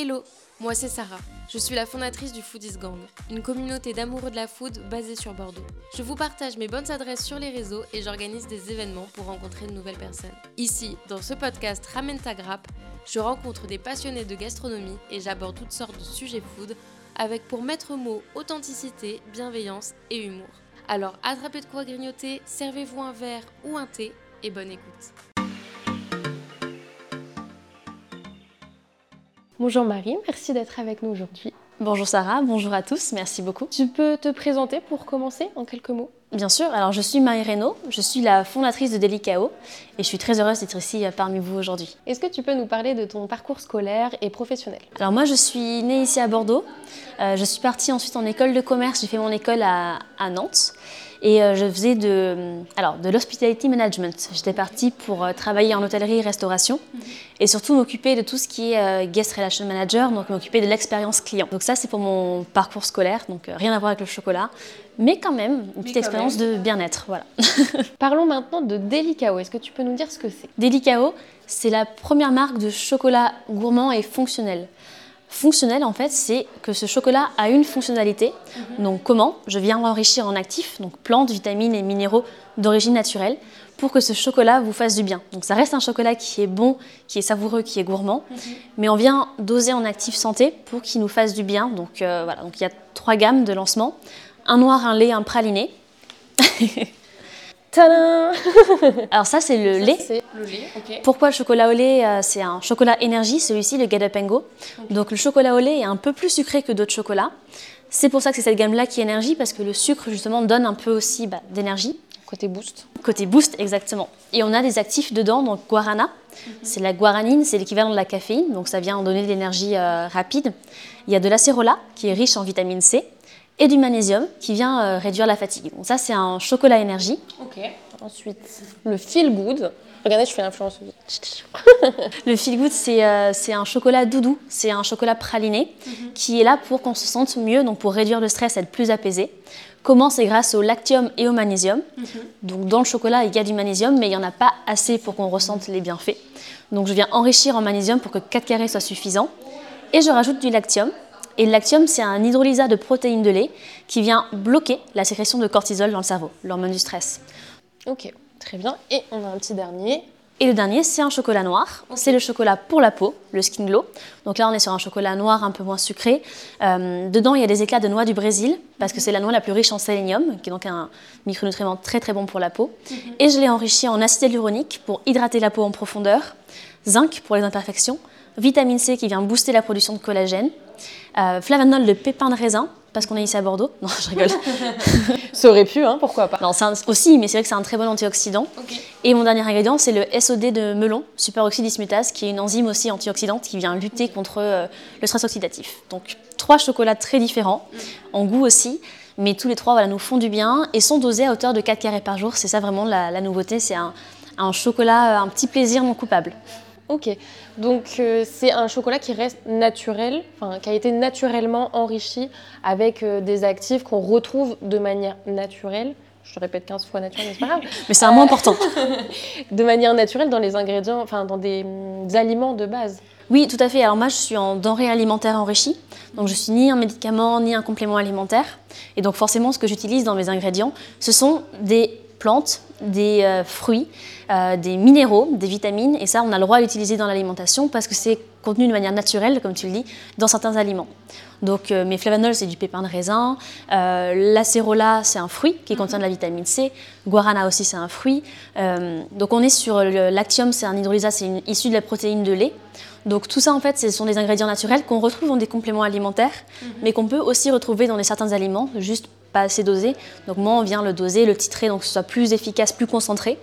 Hello, moi c'est Sarah. Je suis la fondatrice du Foodies Gang, une communauté d'amoureux de la food basée sur Bordeaux. Je vous partage mes bonnes adresses sur les réseaux et j'organise des événements pour rencontrer de nouvelles personnes. Ici, dans ce podcast Ramène ta grappe, je rencontre des passionnés de gastronomie et j'aborde toutes sortes de sujets food avec pour maître mot authenticité, bienveillance et humour. Alors attrapez de quoi grignoter, servez-vous un verre ou un thé et bonne écoute. Bonjour Marie, merci d'être avec nous aujourd'hui. Bonjour Sarah, bonjour à tous, merci beaucoup. Tu peux te présenter pour commencer en quelques mots? Bien sûr, alors je suis Marie Reynaud, je suis la fondatrice de Delicao et je suis très heureuse d'être ici euh, parmi vous aujourd'hui. Est-ce que tu peux nous parler de ton parcours scolaire et professionnel? Alors moi je suis née ici à Bordeaux, euh, je suis partie ensuite en école de commerce, j'ai fait mon école à, à Nantes et euh, je faisais de, alors, de l'hospitality management. J'étais partie pour euh, travailler en hôtellerie et restauration et surtout m'occuper de tout ce qui est euh, guest relation manager, donc m'occuper de l'expérience client. Donc ça c'est pour mon parcours scolaire, donc rien à voir avec le chocolat, mais quand même une petite expérience de bien-être. Voilà. Parlons maintenant de Delicao. Est-ce que tu peux nous dire ce que c'est? Delicao, c'est la première marque de chocolat gourmand et fonctionnel. Fonctionnel, en fait, c'est que ce chocolat a une fonctionnalité. Donc, comment Je viens l'enrichir en actifs, donc plantes, vitamines et minéraux d'origine naturelle, pour que ce chocolat vous fasse du bien. Donc, ça reste un chocolat qui est bon, qui est savoureux, qui est gourmand, mais on vient doser en actifs santé pour qu'il nous fasse du bien. Donc, euh, voilà. Donc, il y a trois gammes de lancement un noir, un lait, un praliné. Tadam Alors ça c'est le lait. C'est le lait, ok. Pourquoi le chocolat au lait euh, C'est un chocolat énergie, celui-ci, le Get Up and Go. Donc le chocolat au lait est un peu plus sucré que d'autres chocolats. C'est pour ça que c'est cette gamme-là qui est énergie, parce que le sucre justement donne un peu aussi bah, d'énergie. Côté boost. Côté boost, exactement. Et on a des actifs dedans, donc guarana. C'est la guaranine, c'est l'équivalent de la caféine, donc ça vient donner de l'énergie euh, rapide. Il y a de l'acérola, qui est riche en vitamine C, et du magnésium, qui vient euh, réduire la fatigue. Donc ça, c'est un chocolat énergie. Ok. Ensuite, le feel good. Regardez, je fais l'influence. Le feel good, c'est euh, c'est un chocolat doudou, c'est un chocolat praliné qui est là pour qu'on se sente mieux, donc pour réduire le stress, être plus apaisé. Comment C'est grâce au lactium et au magnésium. Donc dans le chocolat, il y a du magnésium, mais il n'y en a pas assez pour qu'on ressente les bienfaits. Donc je viens enrichir en magnésium pour que 4 carrés soit suffisant. Et je rajoute du lactium. Et le lactium, c'est un hydrolysat de protéines de lait qui vient bloquer la sécrétion de cortisol dans le cerveau, l'hormone du stress. Ok, très bien. Et on a un petit dernier. Et le dernier, c'est un chocolat noir. C'est le chocolat pour la peau, le Skin Glow. Donc là, on est sur un chocolat noir un peu moins sucré. Euh, dedans, il y a des éclats de noix du Brésil, parce que c'est la noix la plus riche en sélénium, qui est donc un micronutriment très très bon pour la peau. Et je l'ai enrichi en acide hyaluronique pour hydrater la peau en profondeur, zinc pour les imperfections, vitamine C qui vient booster la production de collagène, euh, flavanol de pépins de raisin, parce qu'on est ici à Bordeaux. Non, je rigole. Ça aurait pu, hein, pourquoi pas. Non, c'est un- aussi, mais c'est vrai que c'est un très bon antioxydant. Et mon dernier ingrédient, c'est le SOD de melon, superoxyde dismutase, qui est une enzyme aussi antioxydante qui vient lutter contre euh, le stress oxydatif. Donc, trois chocolats très différents, en goût aussi, mais tous les trois voilà, nous font du bien et sont dosés à hauteur de 4 carrés par jour. C'est ça vraiment la, la nouveauté, c'est un, un chocolat, euh, un petit plaisir non coupable. Ok, donc euh, c'est un chocolat qui reste naturel, enfin qui a été naturellement enrichi avec euh, des actifs qu'on retrouve de manière naturelle. Je te répète 15 fois naturel, mais c'est pas grave. Mais c'est un mot important. De manière naturelle dans les ingrédients, enfin dans des, des aliments de base. Oui, tout à fait. Alors moi, je suis en denrées alimentaires enrichies. Donc je suis ni un médicament, ni un complément alimentaire. Et donc forcément, ce que j'utilise dans mes ingrédients, ce sont des plantes, des euh, fruits, euh, des minéraux, des vitamines. Et ça, on a le droit d'utiliser dans l'alimentation parce que c'est contenu de manière naturelle, comme tu le dis, dans certains aliments. Donc euh, mes flavanols, c'est du pépin de raisin. Euh, L'acérola, c'est un fruit qui contient de la vitamine C. Guarana aussi, c'est un fruit. Euh, donc on est sur lactium, c'est un hydrolysat, c'est issu de la protéine de lait. Donc tout ça, en fait, ce sont des ingrédients naturels qu'on retrouve dans des compléments alimentaires, mais qu'on peut aussi retrouver dans des certains aliments, juste pas assez dosés. Donc moi, on vient le doser, le titrer, donc que ce soit plus efficace, plus concentré.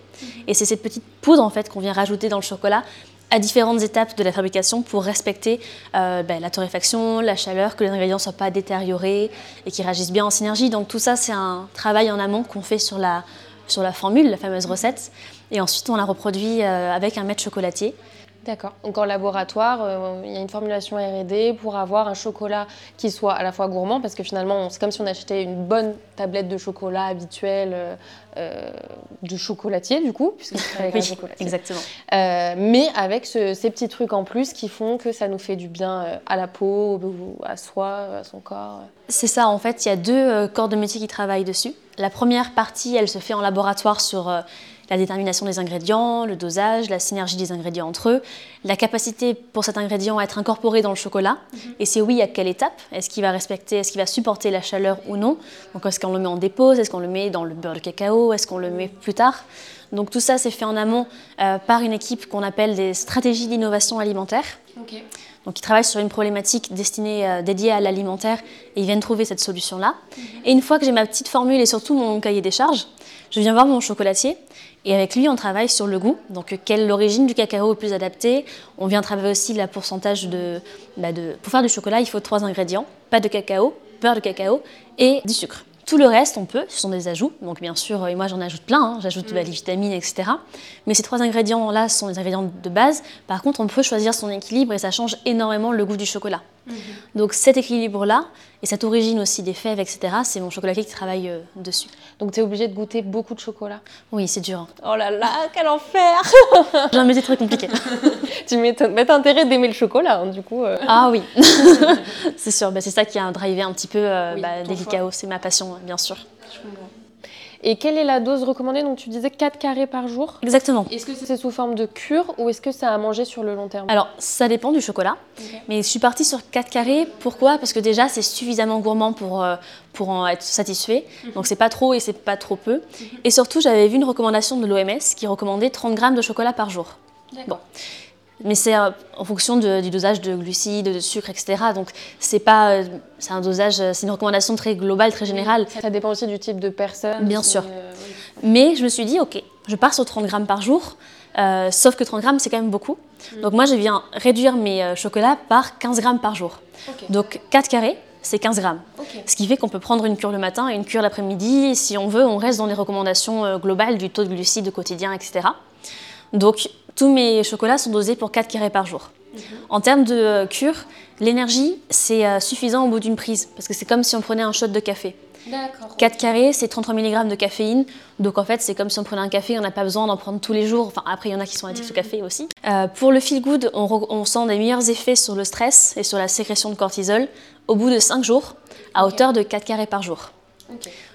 Et c'est cette petite poudre, en fait, qu'on vient rajouter dans le chocolat à différentes étapes de la fabrication pour respecter euh, ben, la torréfaction, la chaleur, que les ingrédients ne soient pas détériorés et qu'ils réagissent bien en synergie. Donc tout ça, c'est un travail en amont qu'on fait sur la, sur la formule, la fameuse recette. Et ensuite, on la reproduit euh, avec un maître chocolatier. D'accord. Donc en laboratoire, euh, il y a une formulation R&D pour avoir un chocolat qui soit à la fois gourmand, parce que finalement, c'est comme si on achetait une bonne tablette de chocolat habituelle euh, euh, du chocolatier, du coup, puisque c'est avec un Oui, chocolatier. exactement. Euh, mais avec ce- ces petits trucs en plus qui font que ça nous fait du bien à la peau, au- à soi, à son corps. C'est ça, en fait, il y a deux euh, corps de métier qui travaillent dessus. La première partie, elle se fait en laboratoire sur euh, la détermination des ingrédients, le dosage, la synergie des ingrédients entre eux, la capacité pour cet ingrédient à être incorporé dans le chocolat, et c'est oui, à quelle étape. Est-ce qu'il va respecter, est-ce qu'il va supporter la chaleur ou non? Donc est-ce qu'on le met en dépose, est-ce qu'on le met dans le beurre de cacao, est-ce qu'on le met plus tard? Donc tout ça, c'est fait en amont euh, par une équipe qu'on appelle des stratégies d'innovation alimentaire. Donc, ils travaillent sur une problématique destinée, euh, dédiée à l'alimentaire et ils viennent trouver cette solution-là. Et une fois que j'ai ma petite formule et surtout mon cahier des charges, je viens voir mon chocolatier et avec lui, on travaille sur le goût. Donc, euh, quelle est l'origine du cacao le plus adapté? On vient travailler aussi le pourcentage de, bah, de. Pour faire du chocolat, il faut trois ingrédients pas de cacao, beurre de cacao et du sucre. Tout le reste, on peut, ce sont des ajouts. Donc, bien sûr, euh, et moi j'en ajoute plein, hein. j'ajoute bah, les vitamines, etc. Mais ces trois ingrédients-là sont les ingrédients de base. Par contre, on peut choisir son équilibre et ça change énormément le goût du chocolat. Donc cet équilibre-là et cette origine aussi des fèves, etc., c'est mon chocolatier qui travaille euh, dessus. Donc tu es obligé de goûter beaucoup de chocolat? Oui, c'est dur. hein. Oh là là, quel enfer J'ai un métier très compliqué. Tu m'étonnes. Mais t'as intérêt d'aimer le chocolat, hein, du coup. euh. ah oui, c'est sûr. Bah, c'est ça qui a drivé un petit peu euh, Oui, bah. C'est ma passion, bien sûr. Je comprends. Et quelle est la dose recommandée Donc tu disais 4 carrés par jour. Exactement. Est-ce que c'est sous forme de cure ou est-ce que c'est à manger sur le long terme? Alors, ça dépend du chocolat. Mais je suis partie sur 4 carrés. Pourquoi? Parce que déjà, c'est suffisamment gourmand pour, euh, pour en être satisfait. Donc, c'est pas trop et c'est pas trop peu. Et surtout, j'avais vu une recommandation de l'OMS qui recommandait 30 grammes de chocolat par jour. D'accord. Mais c'est euh, en fonction de- du dosage de glucides, de sucre, etc. Donc, c'est pas. euh, c'est un dosage, euh, c'est une recommandation très globale, très générale. Ça dépend aussi du type de personne. Bien sûr. euh, oui. Mais je me suis dit, ok, je pars sur 30 grammes par jour, euh, sauf que 30 grammes, c'est quand même beaucoup. Donc moi, je viens réduire mes chocolats par 15 grammes par jour. Donc 4 carrés, c'est 15 grammes. Ce qui fait qu'on peut prendre une cure le matin et une cure l'après-midi. Si on veut, on reste dans les recommandations globales du taux de glucides quotidien, etc. Donc tous mes chocolats sont dosés pour 4 carrés par jour. En termes de euh, cure, l'énergie, c'est euh, suffisant au bout d'une prise, parce que c'est comme si on prenait un shot de café. D'accord. 4 carrés, c'est 33 mg de caféine. Donc en fait, c'est comme si on prenait un café, on n'a pas besoin d'en prendre tous les jours. Enfin, après, il y en a qui sont addicts au café aussi. Euh, pour le feel good, on, sent des meilleurs effets sur le stress et sur la sécrétion de cortisol au bout de 5 jours, à hauteur de 4 carrés par jour.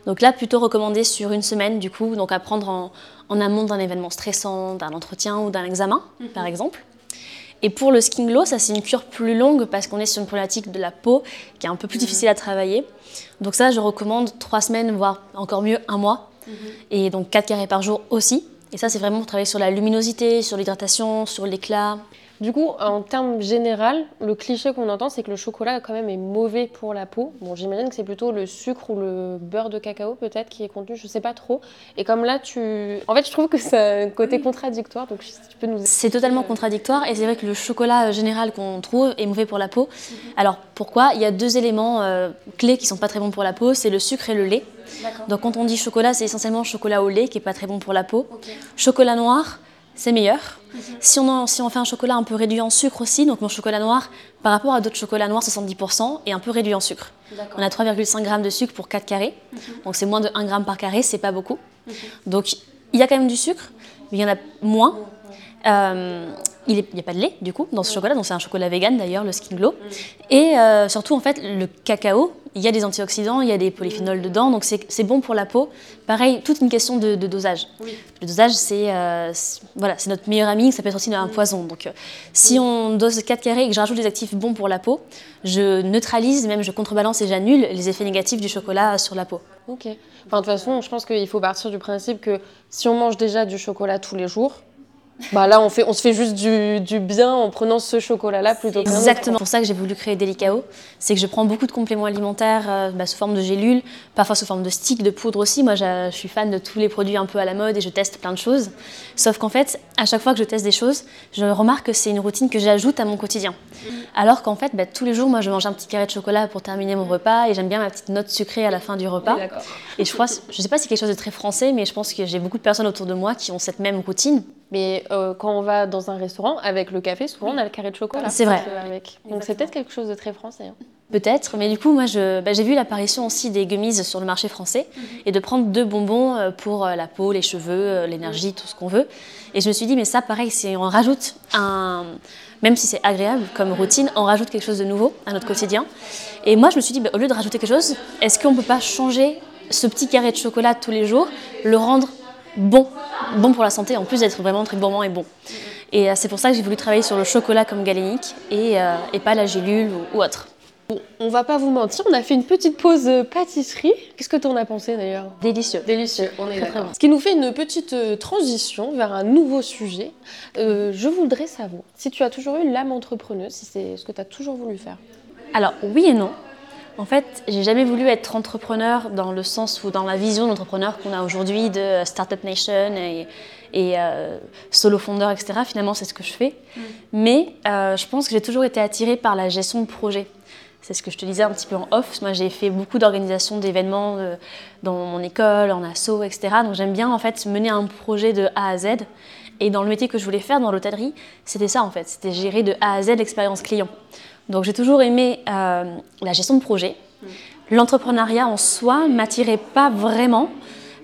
Donc là, plutôt recommandé sur une semaine, du coup, donc à prendre en, en amont d'un événement stressant, d'un entretien ou d'un examen, par exemple. Et pour le skin glow, ça c'est une cure plus longue parce qu'on est sur une problématique de la peau qui est un peu plus difficile à travailler. Donc ça, je recommande trois semaines, voire encore mieux un mois. Et donc 4 carrés par jour aussi. Et ça, c'est vraiment pour travailler sur la luminosité, sur l'hydratation, sur l'éclat. Du coup, en termes général, le cliché qu'on entend, c'est que le chocolat quand même est mauvais pour la peau. Bon, j'imagine que c'est plutôt le sucre ou le beurre de cacao peut-être qui est contenu, je sais pas trop. Et comme là, tu... En fait, je trouve que c'est un côté contradictoire, donc si tu peux nous... C'est totalement contradictoire et c'est vrai que le chocolat euh, général qu'on trouve est mauvais pour la peau. Alors pourquoi? Il y a deux éléments euh, clés qui sont pas très bons pour la peau, c'est le sucre et le lait. Donc quand on dit chocolat, c'est essentiellement chocolat au lait qui est pas très bon pour la peau. Chocolat noir, c'est meilleur. Si, on en- si on fait un chocolat un peu réduit en sucre aussi, donc mon chocolat noir, par rapport à d'autres chocolats noirs, 70%, est un peu réduit en sucre. On a 3,5 grammes de sucre pour 4 carrés, donc c'est moins de 1 gramme par carré, c'est pas beaucoup. Donc il y a quand même du sucre, mais il y en a moins. Euh, il n'y a pas de lait du coup dans ce chocolat, donc c'est un chocolat vegan d'ailleurs, le Skin Glow. Et euh, surtout en fait, le cacao, il y a des antioxydants, il y a des polyphénols dedans, donc c'est bon pour la peau. Pareil, toute une question de, de dosage. Oui. Le dosage, c'est euh, c'est- voilà, c'est notre meilleur ami, ça peut être aussi un poison. Donc euh, si on dose 4 carrés et que je rajoute des actifs bons pour la peau, je neutralise, même je contrebalance et j'annule les effets négatifs du chocolat sur la peau. Ok. Enfin, de toute façon, je pense qu'il faut partir du principe que si on mange déjà du chocolat tous les jours, bah là, on, fait, on se fait juste du, du bien en prenant ce chocolat-là plutôt autre. Exactement. C'est pour ça que j'ai voulu créer Delicao. C'est que je prends beaucoup de compléments alimentaires euh, bah, sous forme de gélules, parfois sous forme de sticks, de poudre aussi. Moi, je suis fan de tous les produits un peu à la mode et je teste plein de choses. Sauf qu'en fait, à chaque fois que je teste des choses, je remarque que c'est une routine que j'ajoute à mon quotidien. Alors qu'en fait, bah, tous les jours, moi, je mange un petit carré de chocolat pour terminer mon repas et j'aime bien ma petite note sucrée à la fin du repas. Et je crois, je sais pas si c'est quelque chose de très français, mais je pense que j'ai beaucoup de personnes autour de moi qui ont cette même routine. Mais euh, quand on va dans un restaurant, avec le café, souvent on a le carré de chocolat. C'est vrai. avec. Donc c'est peut-être quelque chose de très français. hein. Peut-être, mais du coup, moi, je- bah, j'ai vu l'apparition aussi des gummies sur le marché français et de prendre deux bonbons euh, pour euh, la peau, les cheveux, euh, l'énergie, tout ce qu'on veut. Et je me suis dit, mais ça, pareil, si on rajoute un. Même si c'est agréable comme routine, on rajoute quelque chose de nouveau à notre quotidien. Et moi, je me suis dit, bah, au lieu de rajouter quelque chose, est-ce qu'on ne peut pas changer ce petit carré de chocolat tous les jours, le rendre bon, bon pour la santé, en plus d'être vraiment très gourmand et bon. Et euh, c'est pour ça que j'ai voulu travailler sur le chocolat comme galénique et, euh, et pas la gélule ou- ou autre. Bon, on va pas vous mentir, on a fait une petite pause euh, pâtisserie. Qu'est-ce que t'en as pensé d'ailleurs? Délicieux. Délicieux, on est Très, très d'accord. bon. Ce qui nous fait une petite transition vers un nouveau sujet. Euh, je voudrais savoir si tu as toujours eu l'âme entrepreneuse, si c'est ce que tu as toujours voulu faire. Alors oui et non. En fait, j'ai jamais voulu être entrepreneur dans le sens ou dans la vision d'entrepreneur qu'on a aujourd'hui de euh, Startup Nation et, et euh, solo fondeur, etc. Finalement, c'est ce que je fais. Mais euh, je pense que j'ai toujours été attirée par la gestion de projet. C'est ce que je te disais un petit peu en off. Moi, j'ai fait beaucoup d'organisations d'événements dans mon école, en asso, etc. Donc j'aime bien en fait mener un projet de A à Z. Et dans le métier que je voulais faire dans l'hôtellerie, c'était ça en fait. C'était gérer de A à Z l'expérience client. Donc j'ai toujours aimé euh, la gestion de projet. L'entrepreneuriat en soi m'attirait pas vraiment.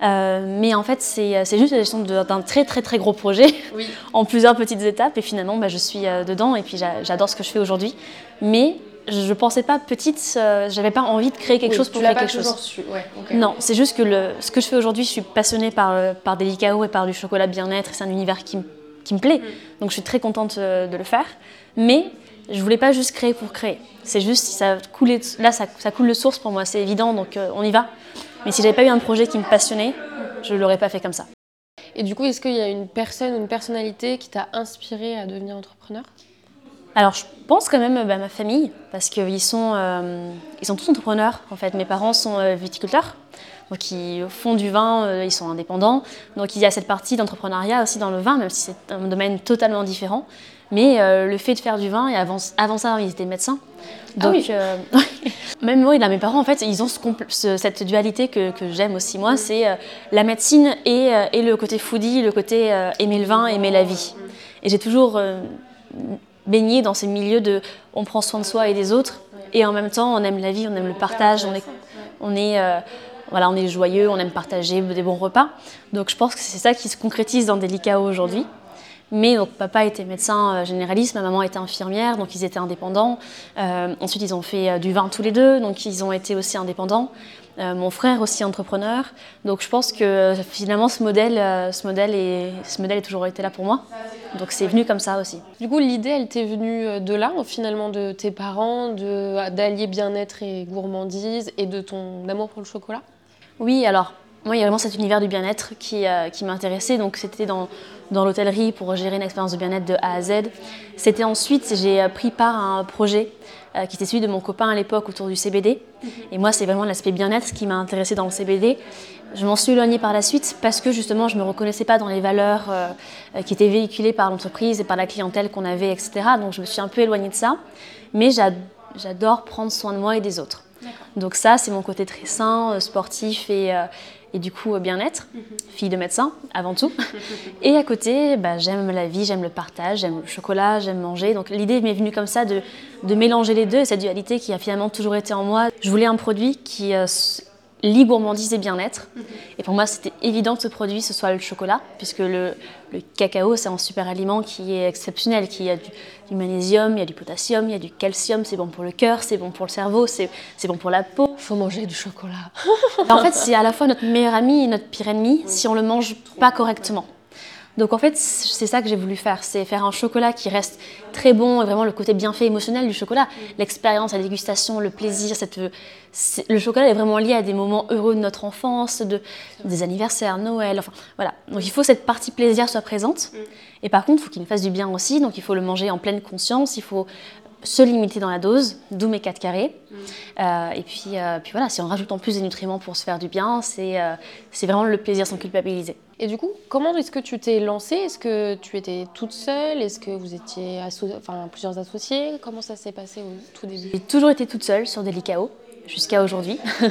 Euh, mais en fait, c'est c'est juste la gestion d'un très très très gros projet Oui. en plusieurs petites étapes. Et finalement, bah, je suis euh, dedans et puis j'a- j'adore ce que je fais aujourd'hui. Mais je pensais pas petite, euh, j'avais pas envie de créer quelque chose pour tu créer pas quelque chose. su. Ouais. Non, c'est juste que le, ce que je fais aujourd'hui, je suis passionnée par, euh, par des licaos et par du chocolat bien-être. C'est un univers qui, me plaît. Donc je suis très contente euh, de le faire. Mais je voulais pas juste créer pour créer. C'est juste si ça coulait, là ça, ça coule de source pour moi, c'est évident, donc euh, on y va. Mais si j'avais pas eu un projet qui me passionnait, je l'aurais pas fait comme ça. Et du coup, est-ce qu'il y a une personne ou une personnalité qui t'a inspiré à devenir entrepreneur? Alors, je pense quand même à ma famille, parce qu'ils sont, euh, ils sont tous entrepreneurs. En fait, mes parents sont euh, viticulteurs, donc ils font du vin, euh, ils sont indépendants. Donc, il y a cette partie d'entrepreneuriat aussi dans le vin, même si c'est un domaine totalement différent. Mais euh, le fait de faire du vin, et avant, avant ça, ils étaient médecins. Donc, oui. euh, même moi, là, mes parents, en fait, ils ont ce compl- ce- cette dualité que, que j'aime aussi, moi, c'est euh, la médecine et, et le côté foodie, le côté aimer le vin, aimer la vie. Et j'ai toujours baigné dans ces milieux de on prend soin de soi et des autres, et en même temps, on aime la vie, on aime le partage, on est, on est, voilà, on est joyeux, on aime partager des bons repas. Donc je pense que c'est ça qui se concrétise dans Delicao aujourd'hui. Mais donc, papa était médecin euh, généraliste, ma maman était infirmière, donc ils étaient indépendants. Euh, ensuite, ils ont fait euh, du vin tous les deux, donc ils ont été aussi indépendants. Mon frère aussi entrepreneur. Donc je pense que finalement ce modèle, ce modèle, est, ce modèle a toujours été là pour moi. Donc c'est venu comme ça aussi. Du coup, l'idée, elle t'est venue de là, finalement, de tes parents, d'allier bien-être et gourmandise, et de ton amour pour le chocolat? Oui, alors moi, il y a vraiment cet univers du bien-être qui, euh, qui m'intéressait. Donc, c'était dans, dans l'hôtellerie pour gérer une expérience de bien-être de A à Z. C'était ensuite, j'ai euh, pris part à un projet euh, qui était celui de mon copain à l'époque autour du CBD. Et moi, c'est vraiment l'aspect bien-être qui m'a intéressée dans le CBD. Je m'en suis éloignée par la suite parce que justement, je ne me reconnaissais pas dans les valeurs euh, qui étaient véhiculées par l'entreprise et par la clientèle qu'on avait, etc. Donc, je me suis un peu éloignée de ça. Mais j'a- j'adore prendre soin de moi et des autres. Donc ça, c'est mon côté très sain, euh, sportif et, euh, et du coup euh, bien-être, fille de médecin avant tout. et à côté, bah, j'aime la vie, j'aime le partage, j'aime le chocolat, j'aime manger. Donc l'idée m'est venue comme ça de, de mélanger les deux, cette dualité qui a finalement toujours été en moi. Je voulais un produit qui lie gourmandise et bien-être. Et pour moi, c'était évident que ce produit, ce soit le chocolat, puisque le, le cacao, c'est un super aliment qui est exceptionnel, qui a du, du magnésium, il y a du potassium, il y a du calcium, c'est bon pour le cœur, c'est bon pour le cerveau, c'est c'est bon pour la peau. Faut manger du chocolat. En fait, c'est à la fois notre meilleur ami et notre pire ennemi si on le mange pas correctement. Donc en fait, c'est ça que j'ai voulu faire, c'est faire un chocolat qui reste très bon et vraiment le côté bienfait émotionnel du chocolat, l'expérience, la dégustation, le plaisir. Cette, le chocolat est vraiment lié à des moments heureux de notre enfance, de, des anniversaires, Noël, enfin voilà. Donc il faut que cette partie plaisir soit présente. Et par contre, il faut qu'il nous fasse du bien aussi, donc il faut le manger en pleine conscience, il faut se limiter dans la dose, d'où mes 4 carrés. Euh, et puis, euh, puis voilà, si on rajoute en plus des nutriments pour se faire du bien, c'est euh, c'est vraiment le plaisir sans culpabiliser. Et du coup, comment est-ce que tu t'es lancée? Est-ce que tu étais toute seule? Est-ce que vous étiez asso- enfin, plusieurs associés? Comment ça s'est passé au tout début? J'ai toujours été toute seule sur Delicao jusqu'à aujourd'hui.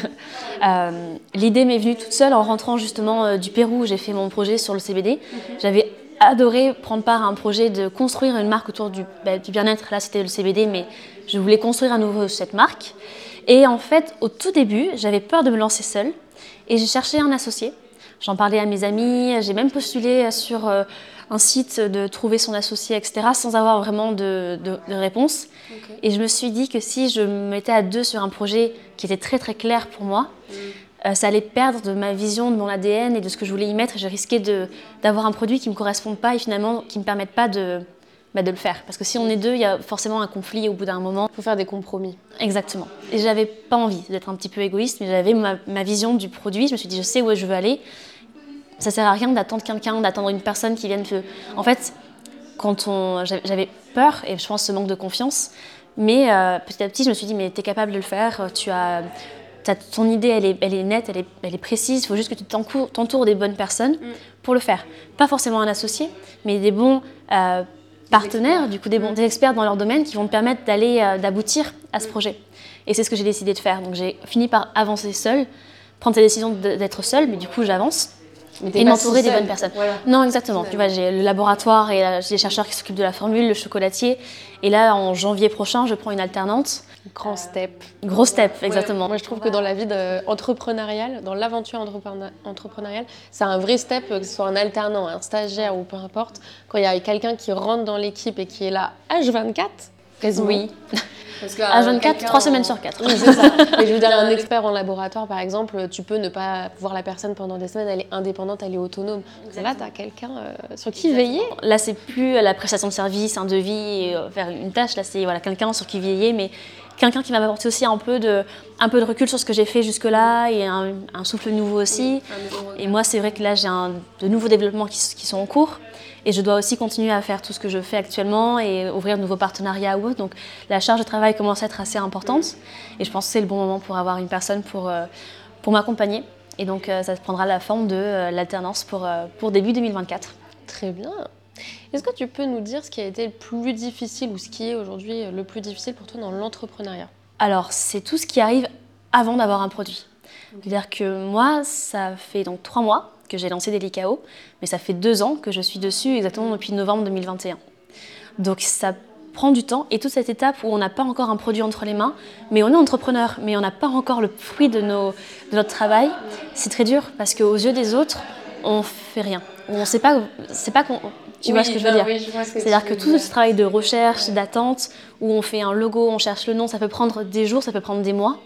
Euh, L'idée m'est venue toute seule en rentrant justement euh, du Pérou. J'ai fait mon projet sur le CBD. J'avais adoré prendre part à un projet de construire une marque autour du, bah, du bien-être. Là, c'était le CBD, mais je voulais construire à nouveau cette marque. Et en fait, au tout début, j'avais peur de me lancer seule et j'ai cherché un associé. J'en parlais à mes amis, j'ai même postulé sur euh, un site de trouver son associé, etc., sans avoir vraiment de, de- de réponse. Et je me suis dit que si je me mettais à deux sur un projet qui était très très clair pour moi, euh, ça allait perdre de ma vision, de mon ADN et de ce que je voulais y mettre. Et je risquais d'avoir un produit qui ne me corresponde pas et finalement qui ne me permette pas de, bah, de le faire. Parce que si on est deux, il y a forcément un conflit au bout d'un moment. Il faut faire des compromis. Exactement. Et j'avais pas envie d'être un petit peu égoïste, mais j'avais ma, ma vision du produit. Je me suis dit, je sais où je veux aller. Ça sert à rien d'attendre quelqu'un, d'attendre une personne qui vienne. te- En fait, quand on, j'avais peur et je pense ce manque de confiance, mais euh, petit à petit, je me suis dit, mais tu es capable de le faire. Tu as, t'as- ton idée, elle est, elle est nette, elle est, elle est précise. Il faut juste que tu t'entoures des bonnes personnes pour le faire. Pas forcément un associé, mais des bons euh, partenaires, du coup des bons des experts dans leur domaine qui vont te permettre d'aller, euh, d'aboutir à ce projet. Et c'est ce que j'ai décidé de faire. Donc j'ai fini par avancer seule, prendre cette décision d'être seule, mais du coup j'avance et m'entourer des bonnes personnes. Voilà. Non, exactement. Tu vois, j'ai le laboratoire et j'ai les chercheurs qui s'occupent de la formule, le chocolatier. Et là, en janvier prochain, je prends une alternante. Grand step. Gros step, exactement. Moi, je trouve que dans la vie entrepreneuriale, dans l'aventure entrepreneuriale, c'est un vrai step, que ce soit un alternant, un stagiaire ou peu importe. Quand il y a quelqu'un qui rentre dans l'équipe et qui est là H24, quasiment. Oui. Parce que, À euh, 24, quelqu'un 3 en- semaines sur 4. Oui, c'est ça. Mais je veux dire, un expert en laboratoire, par exemple, tu peux ne pas voir la personne pendant des semaines, elle est indépendante, elle est autonome. Là, tu as quelqu'un euh, sur qui veiller? Là, c'est plus la prestation de service, un devis, et, euh, faire une tâche. Là, c'est voilà, quelqu'un sur qui veiller, mais quelqu'un qui va m'apporter aussi un peu, de, un peu de recul sur ce que j'ai fait jusque-là et un, un souffle nouveau aussi. Et moi, c'est vrai que là, j'ai de nouveaux développements qui, sont en cours. Et je dois aussi continuer à faire tout ce que je fais actuellement et ouvrir de nouveaux partenariats ou autre. Donc la charge de travail commence à être assez importante. Et je pense que c'est le bon moment pour avoir une personne pour, euh, pour m'accompagner. Et donc euh, ça prendra la forme de euh, l'alternance pour, pour début 2024. Très bien. Est-ce que tu peux nous dire ce qui a été le plus difficile ou ce qui est aujourd'hui le plus difficile pour toi dans l'entrepreneuriat? Alors, c'est tout ce qui arrive avant d'avoir un produit. C'est-à-dire que moi, ça fait donc trois mois que j'ai lancé Delicao, mais ça fait deux ans que je suis dessus, exactement depuis novembre 2021. Donc ça prend du temps et toute cette étape où on n'a pas encore un produit entre les mains, mais on est entrepreneur, mais on n'a pas encore le fruit de, nos, de notre travail, c'est très dur parce qu'aux yeux des autres, on fait rien. On ne sait pas, c'est pas qu'on. Tu vois ce que je veux dire c'est-à-dire que tout ce travail de recherche, d'attente, où on fait un logo, on cherche le nom, ça peut prendre des jours, ça peut prendre des mois.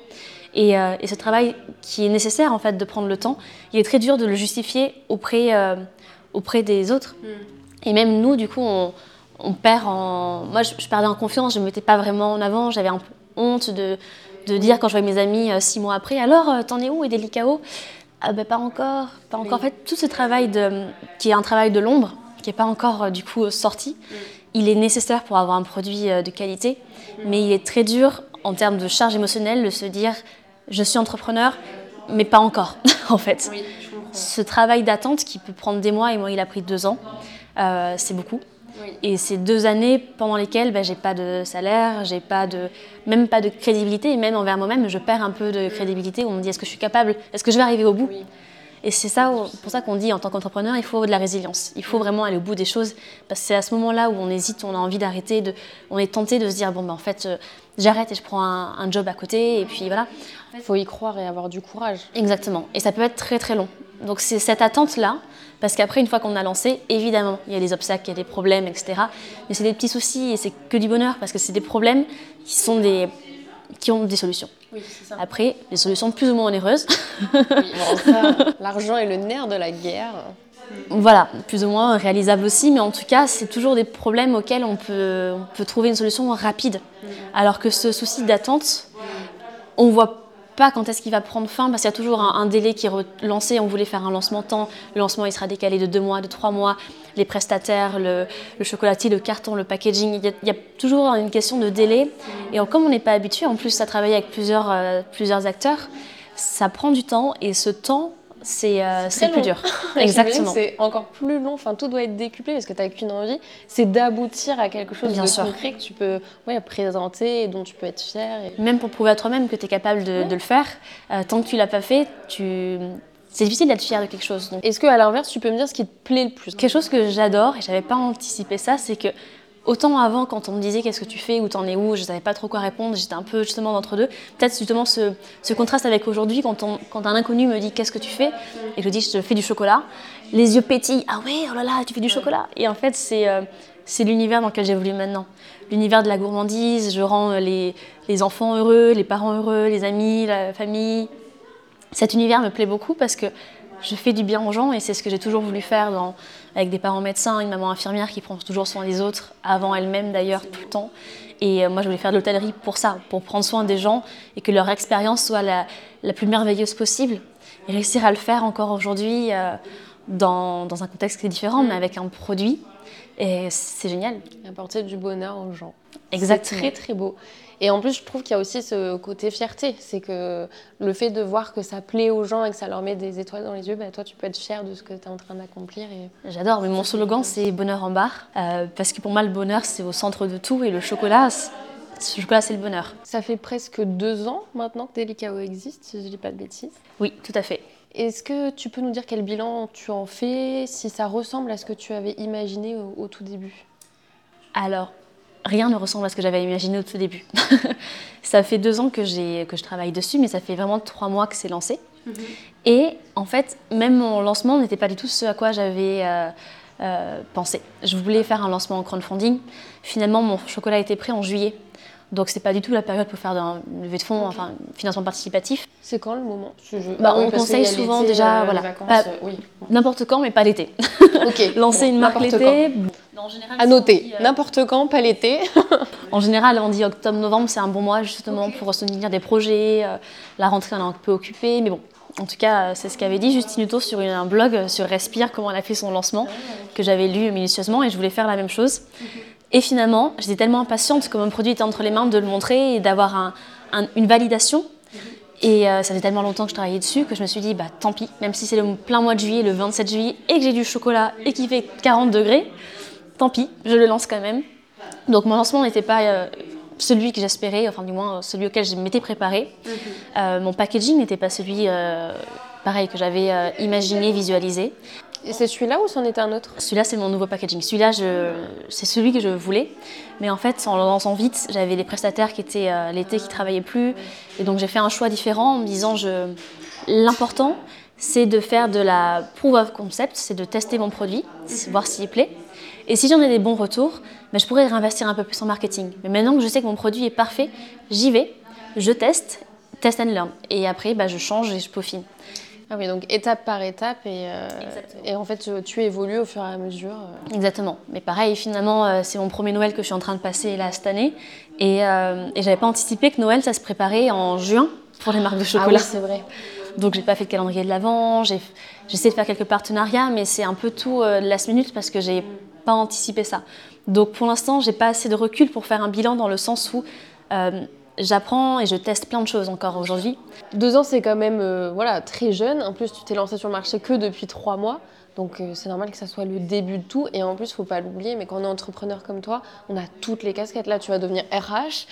Et, euh, et ce travail qui est nécessaire en fait de prendre le temps, il est très dur de le justifier auprès, euh, auprès des autres. Et même nous, du coup, on, on perd en... Moi, je, je perdais en confiance, je ne me mettais pas vraiment en avant, j'avais un peu honte de, de dire quand je voyais mes amis euh, six mois après, alors, t'en es où et Delicao ah ben pas encore, pas encore. En fait, tout ce travail de, qui est un travail de l'ombre, qui n'est pas encore euh, du coup sorti, il est nécessaire pour avoir un produit euh, de qualité, mais il est très dur en termes de charge émotionnelle de se dire je suis entrepreneur, mais pas encore en fait. Ce travail d'attente qui peut prendre des mois, et moi il a pris deux ans, euh, c'est beaucoup. Et c'est deux années pendant lesquelles ben, j'ai pas de salaire, j'ai pas de, même pas de crédibilité, et même envers moi-même, je perds un peu de crédibilité. Où on me dit est-ce que je suis capable, est-ce que je vais arriver au bout? Et c'est ça, pour ça qu'on dit en tant qu'entrepreneur, il faut de la résilience. Il faut vraiment aller au bout des choses, parce que c'est à ce moment-là où on hésite, on a envie d'arrêter, de, on est tenté de se dire bon ben en fait euh, j'arrête et je prends un, un job à côté, et puis voilà. Il faut y croire et avoir du courage. Exactement. Et ça peut être très très long. Donc c'est cette attente-là, parce qu'après, une fois qu'on a lancé, évidemment, il y a des obstacles, il y a des problèmes, etc. Mais c'est des petits soucis et c'est que du bonheur, parce que c'est des problèmes qui, sont des... qui ont des solutions. Oui, c'est ça. Après, des solutions plus ou moins onéreuses. L'argent est le nerf de la guerre. voilà, plus ou moins réalisables aussi, mais en tout cas, c'est toujours des problèmes auxquels on peut, on peut trouver une solution rapide. Alors que ce souci d'attente, on voit pas quand est-ce qu'il va prendre fin, parce qu'il y a toujours un, délai qui est relancé. On voulait faire un lancement temps, le lancement il sera décalé de deux mois, de trois mois. Les prestataires, le, chocolatier, le carton, le packaging, il y, a, il y a toujours une question de délai. Et comme on n'est pas habitué, en plus à travailler avec plusieurs, euh, plusieurs acteurs, ça prend du temps et ce temps, c'est euh, plus long. dur. Exactement. C'est encore plus long, enfin tout doit être décuplé parce que tu n'as qu'une envie, c'est d'aboutir à quelque chose Bien de sûr. concret que tu peux ouais, présenter et dont tu peux être fier. et- Même pour prouver à toi-même que tu es capable de, de le faire, euh, tant que tu l'as pas fait, tu c'est difficile d'être fier de quelque chose. Est-ce que à l'inverse, tu peux me dire ce qui te plaît le plus quelque chose que j'adore et j'avais pas anticipé ça, c'est que autant avant quand on me disait qu'est-ce que tu fais ou t'en es où, je savais pas trop quoi répondre, j'étais un peu justement d'entre deux. Peut-être justement ce, contraste avec aujourd'hui quand, un inconnu me dit qu'est-ce que tu fais et je dis je fais du chocolat, les yeux pétillent, ah ouais, oh là là, tu fais du chocolat. Et en fait c'est euh, l'univers dans lequel j'évolue maintenant. L'univers de la gourmandise, je rends euh, les, les enfants heureux, les parents heureux, les amis, la famille. Cet univers me plaît beaucoup parce que je fais du bien aux gens et c'est ce que j'ai toujours voulu faire dans, avec des parents médecins, une maman infirmière qui prend toujours soin des autres, avant elle-même d'ailleurs, tout le temps. Et euh, moi, je voulais faire de l'hôtellerie pour ça, pour prendre soin des gens et que leur expérience soit la, la plus merveilleuse possible. Et réussir à le faire encore aujourd'hui euh, dans, dans un contexte qui est différent, mais avec un produit. Et c'est génial. Apporter du bonheur aux gens. Exactement. C'est très très beau. Et en plus, je trouve qu'il y a aussi ce côté fierté. C'est que le fait de voir que ça plaît aux gens et que ça leur met des étoiles dans les yeux, bah, toi, tu peux être fier de ce que tu es en train d'accomplir. Et... J'adore, mais mon slogan c'est bonheur en barre, euh, parce que pour moi le bonheur c'est au centre de tout et le chocolat, le chocolat c'est le bonheur. Ça fait presque deux ans maintenant que Delicao existe, si je dis pas de bêtises. Oui, tout à fait. Est-ce que tu peux nous dire quel bilan tu en fais, si ça ressemble à ce que tu avais imaginé au, au tout début? Alors, rien ne ressemble à ce que j'avais imaginé au tout début. ça fait deux ans que, que je travaille dessus, mais ça fait vraiment trois mois que c'est lancé. Et en fait, même mon lancement n'était pas du tout ce à quoi j'avais euh, euh, pensé. Je voulais faire un lancement en crowdfunding. Finalement, mon chocolat était prêt en juillet. Donc, c'est pas du tout la période pour faire un une levée de fonds, enfin, un financement participatif. C'est quand le moment Je- je- Bah, Ah oui, on conseille souvent l'été, déjà, euh, les voilà, vacances, pas- euh, oui. N'importe quand, mais pas l'été. Ok. Lancer Bon, une marque l'été. À noter. N'importe quand, pas l'été. En général, on dit octobre-novembre, c'est un bon mois justement pour soutenir des projets. euh, La rentrée, on est un peu occupé, mais bon. En tout cas, euh, c'est ce qu'avait dit Justine Hutto sur un blog euh, sur Respire, comment elle a fait son lancement, que j'avais lu minutieusement et je voulais faire la même chose. Et finalement, j'étais tellement impatiente que mon produit était entre les mains de le montrer et d'avoir un- un- une validation. Et euh, ça fait tellement longtemps que je travaillais dessus que je me suis dit, bah tant pis, même si c'est le plein mois de juillet, le 27 juillet, et que j'ai du chocolat et qu'il fait 40 degrés, tant pis, je le lance quand même. Donc mon lancement n'était pas euh, celui que j'espérais, enfin du moins celui auquel je m'étais préparée. Euh, mon packaging n'était pas celui, pareil, que j'avais imaginé, visualisé. Et c'est celui-là ou c'en était un autre Celui-là, c'est mon nouveau packaging. Celui-là, je... c'est celui que je voulais. Mais en fait, en lançant vite, j'avais des prestataires qui étaient euh, l'été qui travaillaient plus. Et donc, j'ai fait un choix différent en me disant je... l'important, c'est de faire de la proof of concept, c'est de tester mon produit, voir s'il plaît. Et si j'en ai des bons retours, ben, je pourrais réinvestir un peu plus en marketing. Mais maintenant que je sais que mon produit est parfait, j'y vais, je teste, test and learn. Et après, ben, je change et je peaufine. Ah oui, donc étape par étape et, euh, et en fait tu, tu évolues au fur et à mesure. euh. Exactement. Mais pareil, finalement, euh, c'est mon premier Noël que je suis en train de passer là cette année. Et, euh, et j'avais pas anticipé que Noël, ça se préparait en juin pour les marques de Ah chocolat. oui, c'est vrai. Donc j'ai pas fait de calendrier de l'avant. J'ai j'essaie de faire quelques partenariats, mais c'est un peu tout euh, last minute parce que j'ai pas anticipé ça. Donc pour l'instant, j'ai pas assez de recul pour faire un bilan dans le sens où euh, j'apprends et je teste plein de choses encore aujourd'hui. Deux ans, c'est quand même euh, voilà, très jeune. En plus, tu t'es lancé sur le marché que depuis trois mois. Donc, euh, c'est normal que ça soit le début de tout. Et en plus, faut pas l'oublier, mais quand on est entrepreneur comme toi, on a toutes les casquettes. Là, tu vas devenir RH.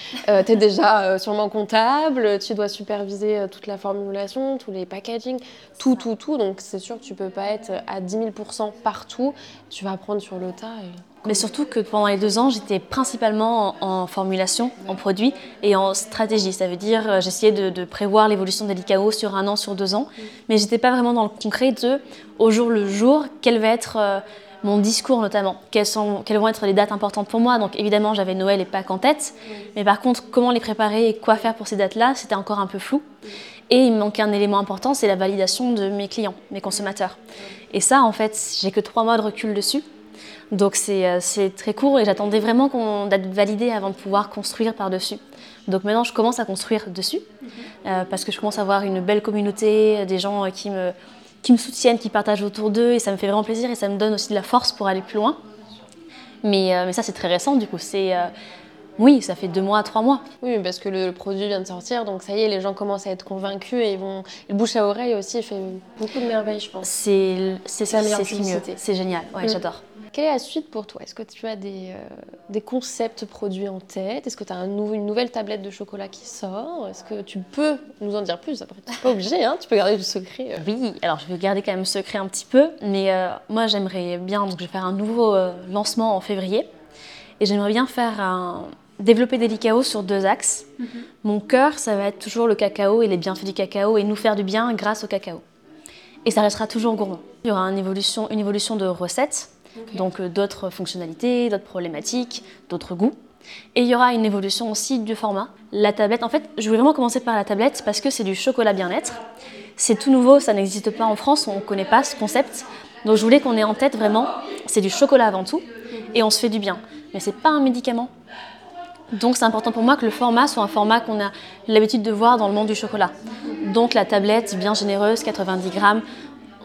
tu es déjà euh, sûrement comptable. Tu dois superviser euh, toute la formulation, tous les packaging, tout, tout, tout. Donc, c'est sûr que tu peux pas être à 10 000% partout. Tu vas apprendre sur le tas. et- Mais surtout que pendant les deux ans, j'étais principalement en, en formulation, en produit et en stratégie. Ça veut dire, euh, j'essayais de, de prévoir l'évolution des LICAO sur un an, sur deux ans, mais j'étais pas vraiment dans le concret de, au jour le jour, quel va être euh, mon discours notamment, quelles, sont, quelles vont être les dates importantes pour moi? Donc évidemment, j'avais Noël et Pâques en tête, mais par contre, comment les préparer et quoi faire pour ces dates-là, c'était encore un peu flou. Et il me manquait un élément important, c'est la validation de mes clients, mes consommateurs. Et ça, en fait, j'ai que trois mois de recul dessus. Donc c'est euh, c'est très court et j'attendais vraiment qu'on- d'être validée avant de pouvoir construire par-dessus. Donc maintenant je commence à construire dessus euh, parce que je commence à avoir une belle communauté, des gens euh, qui me, qui me soutiennent, qui partagent autour d'eux et ça me fait vraiment plaisir et ça me donne aussi de la force pour aller plus loin. Mais, mais ça c'est très récent du coup, c'est... oui, ça fait deux mois, trois mois. Oui, parce que le, produit vient de sortir, donc ça y est, les gens commencent à être convaincus et ils vont. Le bouche à oreille aussi fait beaucoup de merveilles, je pense. C'est c'est C'est. C'est génial, ouais, Mm. j'adore. Quelle est la suite pour toi? Est-ce que tu as des, euh, des concepts produits en tête? Est-ce que tu as un nou- une nouvelle tablette de chocolat qui sort? Est-ce que tu peux nous en dire plus? Après, tu n'es pas obligé, hein, tu peux garder le secret. euh. Oui, alors je vais garder quand même secret un petit peu, mais euh, moi j'aimerais bien, donc je vais faire un nouveau lancement en février, et j'aimerais bien faire un, développer des licaos sur deux axes. Mon cœur, ça va être toujours le cacao et les bienfaits du cacao, et nous faire du bien grâce au cacao. Et ça restera toujours gourmand. Il y aura une évolution, une évolution de recettes, donc euh, d'autres fonctionnalités, d'autres problématiques, d'autres goûts. Et il y aura une évolution aussi du format. La tablette, en fait, je voulais vraiment commencer par la tablette parce que c'est du chocolat bien-être. C'est tout nouveau, ça n'existe pas en France, on ne connaît pas ce concept. Donc je voulais qu'on ait en tête vraiment, c'est du chocolat avant tout, et on se fait du bien. Mais c'est pas un médicament. Donc c'est important pour moi que le format soit un format qu'on a l'habitude de voir dans le monde du chocolat. Donc la tablette bien généreuse, 90 grammes,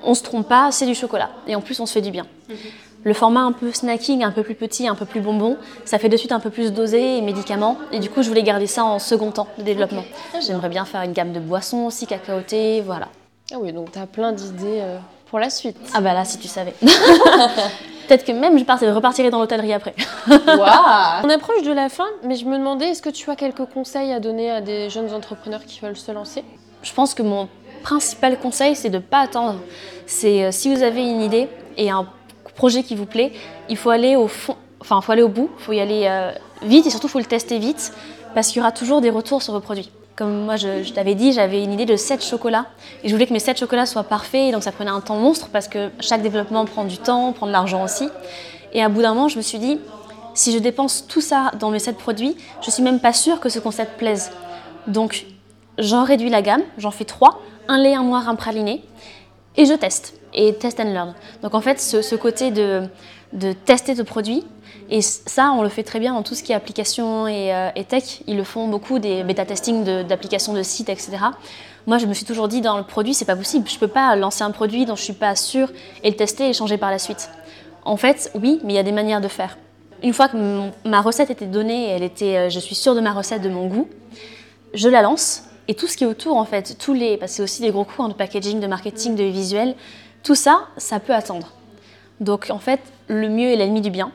on se trompe pas, c'est du chocolat. Et en plus on se fait du bien. Le format un peu snacking, un peu plus petit, un peu plus bonbon, ça fait de suite un peu plus dosé et médicaments. Et du coup je voulais garder ça en second temps de développement. J'aimerais bien faire une gamme de boissons aussi, cacaotées, voilà. Ah oui, donc tu as plein d'idées euh, pour la suite. Ah bah là si tu savais. Peut-être que même je repartirai dans l'hôtellerie après. Waouh On approche de la fin, mais je me demandais, est-ce que tu as quelques conseils à donner à des jeunes entrepreneurs qui veulent se lancer? Je pense que mon principal conseil, c'est de ne pas attendre. C'est euh, si vous avez une idée et un projet qui vous plaît, il faut aller au fond, enfin, il faut aller au bout, il faut y aller euh, vite et surtout, il faut le tester vite parce qu'il y aura toujours des retours sur vos produits. Comme moi, je, je t'avais dit, j'avais une idée de 7 chocolats et je voulais que mes 7 chocolats soient parfaits, donc ça prenait un temps monstre parce que chaque développement prend du temps, prend de l'argent aussi. Et à bout d'un moment, je me suis dit, si je dépense tout ça dans mes 7 produits, je suis même pas sûre que ce concept plaise. Donc, j'en réduis la gamme, j'en fais 3, un lait, un noir, un praliné, et je teste. Et test and learn. Donc en fait, ce, côté de, de tester de produits, et ça, on le fait très bien dans tout ce qui est application et, euh, et tech. Ils le font beaucoup, des bêta-testing d'applications de, sites, etc. Moi, je me suis toujours dit, dans le produit, c'est pas possible. Je peux pas lancer un produit dont je suis pas sûre et le tester et changer par la suite. En fait, oui, mais il y a des manières de faire. Une fois que ma recette était donnée, elle était, euh, je suis sûre de ma recette, de mon goût, je la lance et tout ce qui est autour en fait, tous les, parce que c'est aussi des gros coûts hein, de packaging, de marketing, de visuel, tout ça, ça peut attendre. Donc en fait, le mieux est l'ennemi du bien.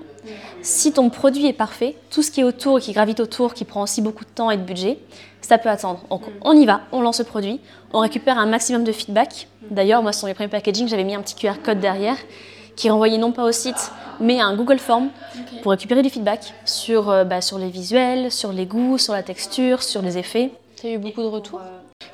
Si ton produit est parfait, tout ce qui est autour et qui gravite autour, qui prend aussi beaucoup de temps et de budget, ça peut attendre. Donc on y va, on lance le produit, on récupère un maximum de feedback. D'ailleurs, moi sur mes premiers packaging, j'avais mis un petit QR code derrière qui renvoyait non pas au site, mais à un Google Form pour récupérer du feedback sur, euh, bah, sur les visuels, sur les goûts, sur la texture, sur les effets. Tu as eu beaucoup de retours?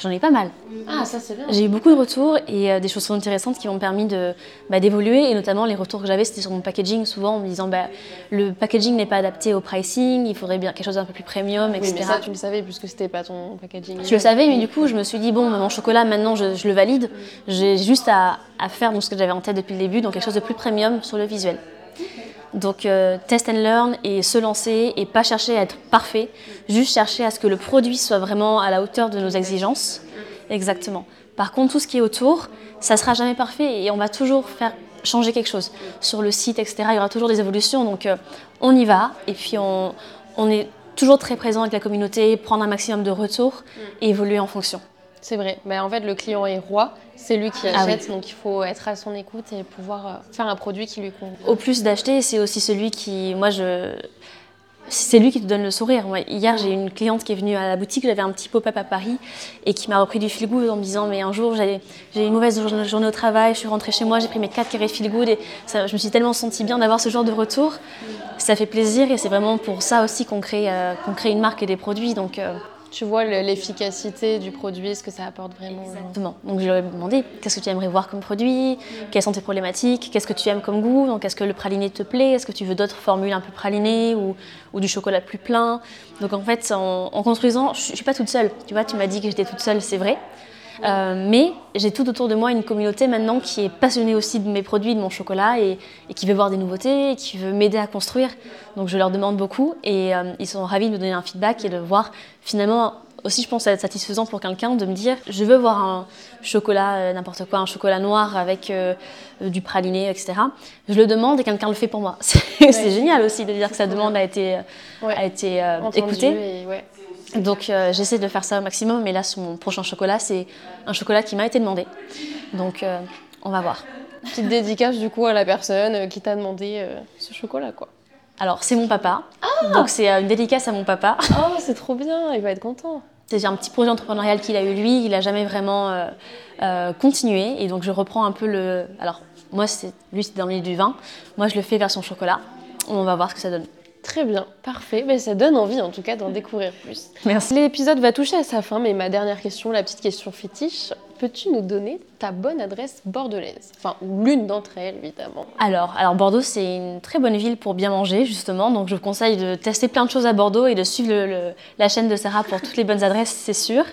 J'en ai pas mal. Ah, ça c'est bien. J'ai eu beaucoup de retours et euh, des choses très intéressantes qui m'ont permis de, bah, d'évoluer. Et notamment, les retours que j'avais, c'était sur mon packaging, souvent en me disant bah, le packaging n'est pas adapté au pricing, il faudrait bien quelque chose d'un peu plus premium, Oui, etc. mais ça tu le savais puisque c'était pas ton packaging. Je le savais, mais du coup, je me suis dit, bon, mon chocolat, maintenant, je, je le valide. J'ai juste à, à faire donc, ce que j'avais en tête depuis le début, donc quelque chose de plus premium sur le visuel. Donc, euh, test and learn et se lancer et pas chercher à être parfait, juste chercher à ce que le produit soit vraiment à la hauteur de nos exigences. Exactement. Par contre, tout ce qui est autour, ça sera jamais parfait et on va toujours faire changer quelque chose. Sur le site, etc., il y aura toujours des évolutions. Donc, euh, on y va et puis on, on est toujours très présent avec la communauté, prendre un maximum de retours et évoluer en fonction. C'est vrai. Bah, en fait, le client est roi, c'est lui qui Ah oui. achète, donc il faut être à son écoute et pouvoir euh, faire un produit qui lui convient. Au plus d'acheter, c'est aussi celui qui, moi, je, c'est lui qui te donne le sourire. Moi, hier, j'ai une cliente qui est venue à la boutique, j'avais un petit pop-up à Paris et qui m'a repris du feel good en me disant mais un jour j'ai eu une mauvaise journée au travail, je suis rentrée chez moi, j'ai pris mes 4 carrés feel good et ça, je me suis tellement sentie bien d'avoir ce genre de retour. Ça fait plaisir et c'est vraiment pour ça aussi qu'on crée, euh, crée une marque et des produits. Donc, euh, Tu vois le- l'efficacité du produit, ce que ça apporte vraiment. Exactement. Donc je leur ai demandé qu'est-ce que tu aimerais voir comme produit, quelles sont tes problématiques, qu'est-ce que tu aimes comme goût, donc est-ce que le praliné te plaît, est-ce que tu veux d'autres formules un peu pralinées ou, du chocolat plus plein? Donc en fait, en, en construisant, je ne suis pas toute seule. Tu vois, tu m'as dit que j'étais toute seule, c'est vrai. Euh, mais j'ai tout autour de moi une communauté maintenant qui est passionnée aussi de mes produits, de mon chocolat et, et qui veut voir des nouveautés, et qui veut m'aider à construire. Donc je leur demande beaucoup et euh, ils sont ravis de me donner un feedback et de voir finalement aussi je pense être satisfaisant pour quelqu'un de me dire je veux voir un chocolat euh, n'importe quoi un chocolat noir avec euh, euh, du praliné etc je le demande et quelqu'un le fait pour moi c'est c'est génial aussi de dire que sa demande a été Ouais. a été euh, écoutée et ouais. Donc euh, j'essaie de faire ça au maximum, mais là sur mon prochain chocolat, c'est un chocolat qui m'a été demandé. Donc euh, on va voir. Petite dédicace du coup à la personne euh, qui t'a demandé euh, ce chocolat quoi. Alors, c'est mon papa. donc, c'est une dédicace à mon papa. Oh, c'est trop bien, il va être content. C'est un petit projet entrepreneurial qu'il a eu lui. Il n'a jamais vraiment continué. Et donc, je reprends un peu le. Alors, moi, c'est lui, c'est dans le milieu du vin. Moi, je le fais version chocolat. On va voir ce que ça donne. Très bien, parfait. Mais ça donne envie en tout cas d'en découvrir plus. Merci. L'épisode va toucher à sa fin, mais ma dernière question, la petite question fétiche, peux-tu nous donner ta bonne adresse bordelaise? Enfin, l'une d'entre elles, évidemment. Alors, alors, Bordeaux, c'est une très bonne ville pour bien manger, justement. Donc, je vous conseille de tester plein de choses à Bordeaux et de suivre le- le- la chaîne de Sarah pour toutes les bonnes adresses, c'est sûr.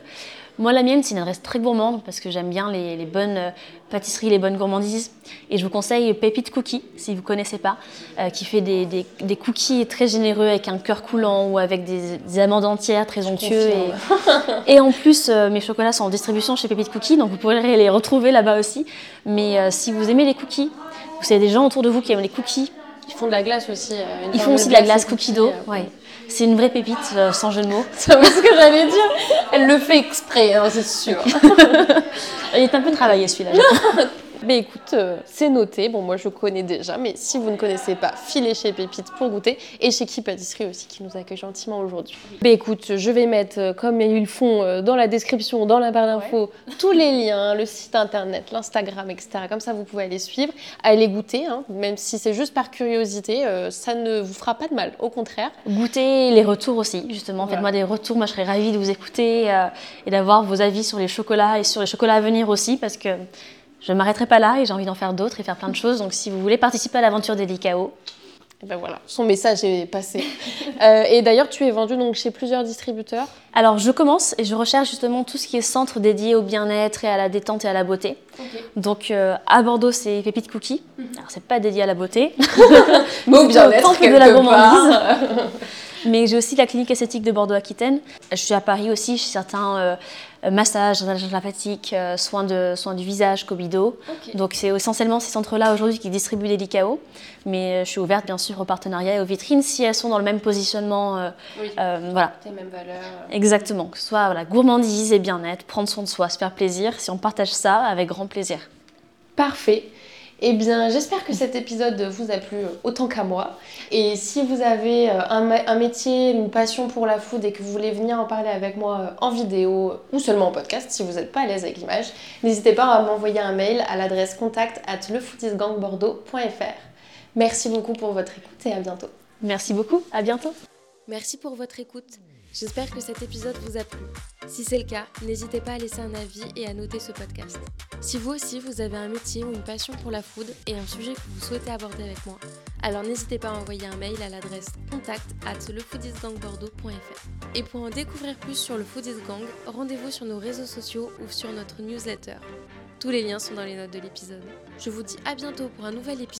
Moi, la mienne, c'est une adresse très gourmande parce que j'aime bien les, les bonnes euh, pâtisseries, les bonnes gourmandises. Et je vous conseille Pépite Cookie, si vous ne connaissez pas, euh, qui fait des, des- des cookies très généreux avec un cœur coulant ou avec des, des amandes entières très onctueux. Et, et en plus, euh, mes chocolats sont en distribution chez Pépite Cookie, donc vous pourrez les retrouver là-bas aussi. Mais euh, si vous aimez les cookies, vous avez des gens autour de vous qui aiment les cookies, Ils font de la glace aussi. ils font aussi de la glace cookie dough. euh, Ouais. C'est une vraie pépite, euh, sans jeu de mots. C'est ce que j'allais dire. Elle le fait exprès, hein, c'est sûr. Il est un peu travaillé celui-là. Mais écoute, euh, c'est noté. Bon, moi je connais déjà, mais si vous ne connaissez pas, filez chez Pépite pour goûter et chez Qui Pâtisserie aussi qui nous accueille gentiment aujourd'hui. Mais écoute, je vais mettre, euh, comme ils le font euh, dans la description, dans la barre d'infos, tous les liens, le site internet, l'Instagram, etc. Comme ça, vous pouvez aller suivre, aller goûter, hein, même si c'est juste par curiosité, euh, ça ne vous fera pas de mal. Au contraire, Goûter les retours aussi, justement. Voilà. Faites-moi des retours. Moi, je serais ravie de vous écouter euh, et d'avoir vos avis sur les chocolats et sur les chocolats à venir aussi, parce que je ne m'arrêterai pas là et j'ai envie d'en faire d'autres et faire plein de choses. Donc, si vous voulez participer à l'aventure des et ben voilà, son message est passé. Euh, et d'ailleurs, tu es vendu donc chez plusieurs distributeurs. Alors, je commence et je recherche justement tout ce qui est centre dédié au bien-être et à la détente et à la beauté. Donc, euh, à Bordeaux, c'est Pépite Cookie. Alors, c'est pas dédié à la beauté, Mais au bien-être, de la gourmandise. Mais j'ai aussi la clinique esthétique de Bordeaux-Aquitaine. Je suis à Paris aussi, chez certains euh, massages, drainage lymphatique, euh, soins, de, soins du visage, Cobido. Donc, c'est essentiellement ces centres-là aujourd'hui qui distribuent des DKO. Mais euh, je suis ouverte, bien sûr, aux partenariats et aux vitrines si elles sont dans le même positionnement. euh, Oui. euh, voilà. Tes mêmes valeurs. Exactement, que ce soit voilà, gourmandise et bien-être, prendre soin de soi, se faire plaisir. Si on partage ça, avec grand plaisir. Parfait. Eh bien, j'espère que cet épisode vous a plu autant qu'à moi. Et si vous avez euh, un métier, une passion pour la food et que vous voulez venir en parler avec moi euh, en vidéo ou seulement en podcast, si vous n'êtes pas à l'aise avec l'image, n'hésitez pas à m'envoyer un mail à l'adresse contact at lefoodisgangbordeaux.fr. Merci beaucoup pour votre écoute et à bientôt. Merci beaucoup, à bientôt. Merci pour votre écoute. J'espère que cet épisode vous a plu. Si c'est le cas, n'hésitez pas à laisser un avis et à noter ce podcast. Si vous aussi vous avez un métier ou une passion pour la food et un sujet que vous souhaitez aborder avec moi, alors n'hésitez pas à envoyer un mail à l'adresse contact at lefoodisgangbordeaux.fr. Et pour en découvrir plus sur le Foodies Gang, rendez-vous sur nos réseaux sociaux ou sur notre newsletter. Tous les liens sont dans les notes de l'épisode. Je vous dis à bientôt pour un nouvel épisode.